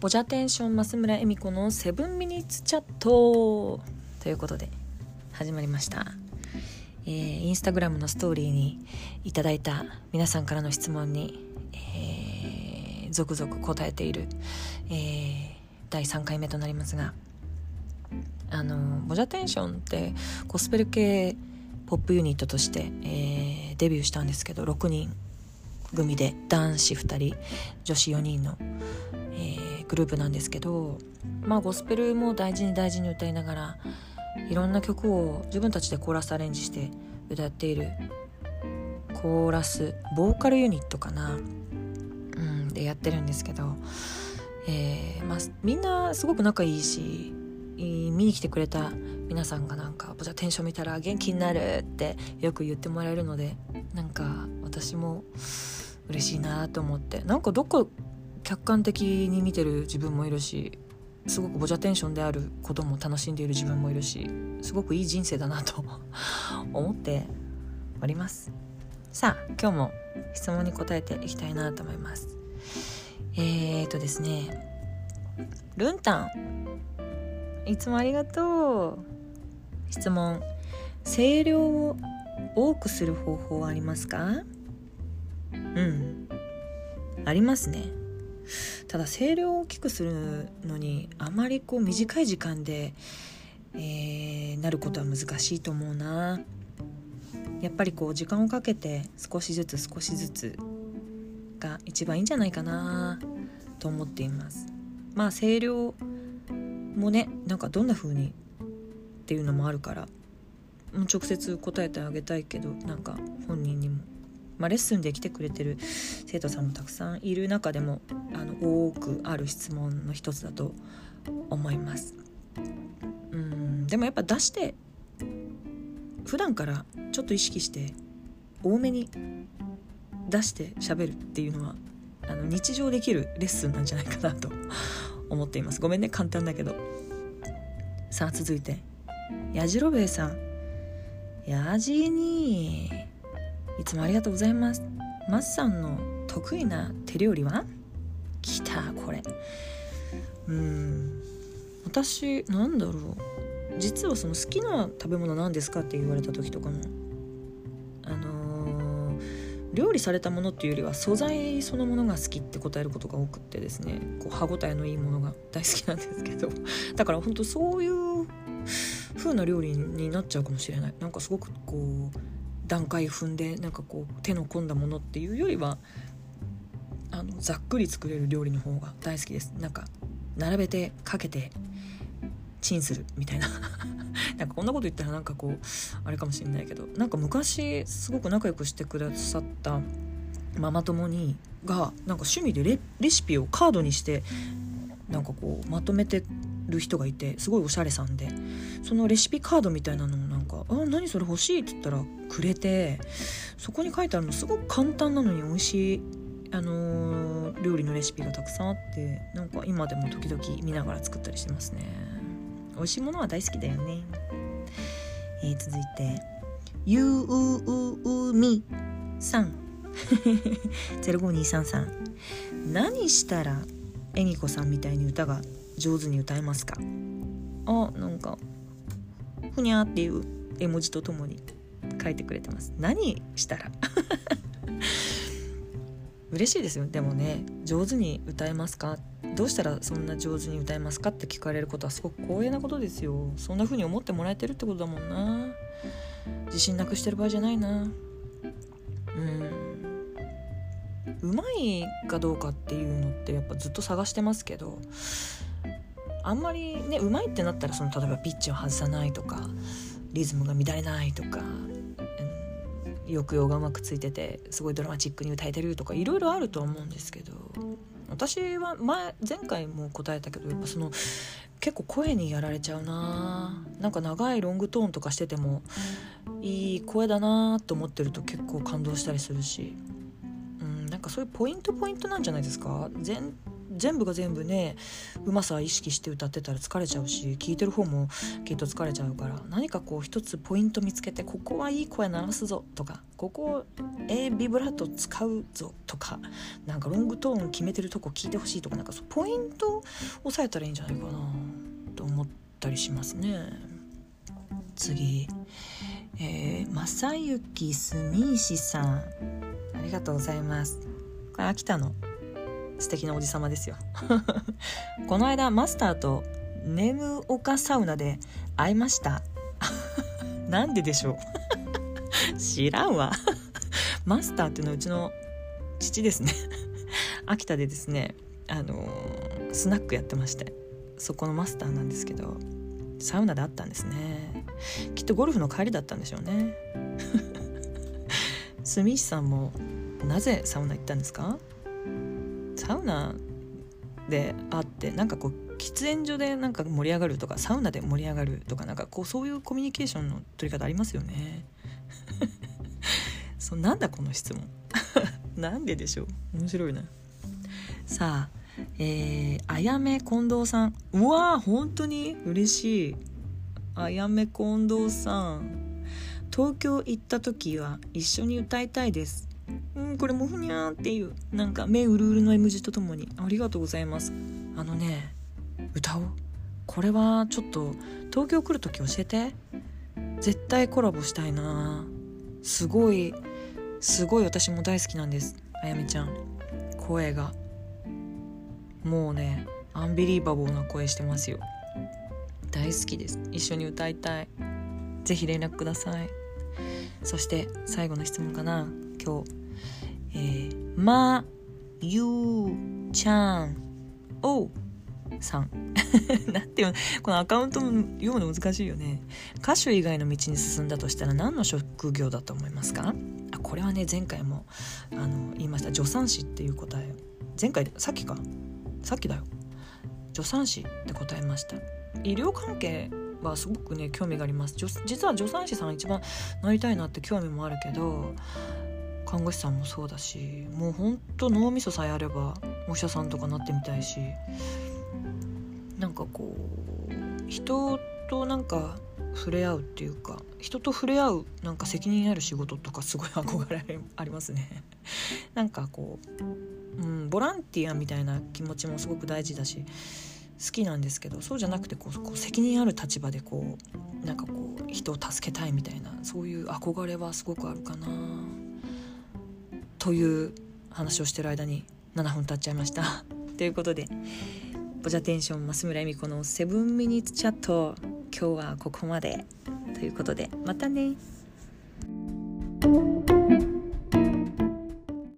ボジャテンション増村恵美子のセブンミニッツチャットということで始まりました、えー、インスタグラムのストーリーにいただいた皆さんからの質問に、えー、続々答えている、えー、第3回目となりますがあのボジャテンションってゴスペル系ポップユニットとして、えー、デビューしたんですけど6人組で男子2人女子4人の、グループなんですけどまあゴスペルも大事に大事に歌いながらいろんな曲を自分たちでコーラスアレンジして歌っているコーラスボーカルユニットかな、うん、でやってるんですけど、えーまあ、みんなすごく仲いいし見に来てくれた皆さんがなんか「じゃあテンション見たら元気になる」ってよく言ってもらえるのでなんか私も嬉しいなと思ってなんかどっか客観的に見てる自分もいるしすごくボジャテンションであることも楽しんでいる自分もいるしすごくいい人生だなと思っております。さあ今日も質問に答えていきたいなと思います。えーとですねルンタン。いつもありがとう。質問。声量を多くする方法はありますか？うん。ありますね。ただ声量を大きくするのにあまりこう短い時間で、えー、なることは難しいと思うな。やっぱりこう時間をかけて少しずつ少しずつが一番いいんじゃないかなと思っています。まあ声量もねなんかどんな風にっていうのもあるからもう直接答えてあげたいけどなんか本人にまあ、レッスンで来てくれてる生徒さんもたくさんいる中でもあの多くある質問の一つだと思います。うんでもやっぱ出して普段からちょっと意識して多めに出して喋るっていうのはあの日常できるレッスンなんじゃないかなと 思っています。ごめんね簡単だけど。さあ続いて。やじろべえさん。やじにいつもありがとうございます。マスさんの得意な手料理は？きたこれ。うん。私なんだろう。実はその好きな食べ物なんですかって言われた時とかも。あのー、料理されたものっていうよりは素材そのものが好きって答えることが多くってですね。こう歯ごたえのいいものが 大好きなんですけど。だから本当そういう風な料理になっちゃうかもしれない。なんかすごくこう段階踏んでなんかこう手の込んだものっていうよりはあのざっくり作れる料理の方が大好きです。なんか並べてかけてチンするみたいな。なんかこんなこと言ったらなんかこうあれかもしれないけどなんか昔すごく仲良くしてくださったママ友にがなんか趣味でレレシピをカードにしてなんかこうまとめてる人がいてすごいおしゃれさんで。そのレシピカードみたいなのをなんか「あ何それ欲しい」って言ったらくれてそこに書いてあるのすごく簡単なのに美味しい、あのー、料理のレシピがたくさんあってなんか今でも時々見ながら作ったりしてますね。美味しいものは大好きだよね、えー、続いて「ゆううみさん」05233何したら恵美子さんみたいに歌が上手に歌えますか？あなんかふにゃっていう絵文字とともに書いてくれてます。何したら？嬉しいですよ。でもね上手に歌えますか？どうしたらそんな上手に歌えますか？って聞かれることはすごく光栄なことですよ。そんな風に思ってもらえてるってことだもんな。自信なくしてる場合じゃないな。うん。うまいかどうかっていうのってやっぱずっと探してますけどあんまりねうまいってなったらその例えばピッチを外さないとかリズムが乱れないとか、うん、抑揚がうまくついててすごいドラマチックに歌えてるとかいろいろあると思うんですけど私は前前回も答えたけどやっぱその結構声にやられちゃうな。なんか長いロングトーンとかしててもいい声だなと思ってると結構感動したりするし、うん、なんかそういうポイントポイントなんじゃないですか。全全部が全部ねうまさ意識して歌ってたら疲れちゃうし聴いてる方もきっと疲れちゃうから何かこう一つポイント見つけてここはいい声鳴らすぞとかここ A ビブラート使うぞとかなんかロングトーン決めてるとこ聞いてほしいとかなんかそうポイント押さえたらいいんじゃないかなと思ったりしますね。次。えー、正幸住石さん。ありがとうございます。これ秋田の素敵なおじさまですよ。この間マスターとネムオカサウナで会いました。なんででしょう？知らんわ。マスターっていうのはうちの父ですね。秋田でですねあのー、スナックやってまして。そこのマスターなんですけどサウナで会ったんですね。きっとゴルフの帰りだったんでしょうね。住石さんもなぜサウナ行ったんですか？サウナで会ってなんかこう喫煙所でなんか盛り上がるとかサウナで盛り上がるとかなんかこうそういうコミュニケーションの取り方ありますよね。そうなんだこの質問。なんででしょう？面白いなさあえー、あやめ近藤さん。うわー本当に嬉しい。あやめ近藤さん。東京行った時は一緒に歌いたいです。うんこれもふにゃーっていうなんか目うるうるの M 字とともに。ありがとうございます。あのね歌おう。これはちょっと東京来る時教えて。絶対コラボしたいな。すごいすごい私も大好きなんです。あやめちゃん。声が。もうねアンビリーバボーな声してますよ。大好きです。一緒に歌いたい。ぜひ連絡ください。そして最後の質問かな。今日えー、まゆうちゃんおさん。なんていうこのアカウントも読むの難しいよね。歌手以外の道に進んだとしたら何の職業だと思いますか？あこれはね前回もあの言いました。助産師っていう答え前回さっきか？さっきだよ。助産師って答えました。医療関係はすごくね興味があります。実は助産師さん一番なりたいなって興味もあるけど看護師さんもそうだしもうほんと脳みそさえあればお医者さんとかなってみたいしなんかこう人となんか触れ合うっていうか人と触れ合うなんか責任ある仕事とかすごい憧れありますね。なんかこう、うん、ボランティアみたいな気持ちもすごく大事だし好きなんですけどそうじゃなくてこう責任ある立場でこうなんかこう人を助けたいみたいなそういう憧れはすごくあるかな。という話をしてる間に7分経っちゃいました。ということでボジャテンション増村恵美子のセブンミニッツチャット今日はここまで。ということでまたね。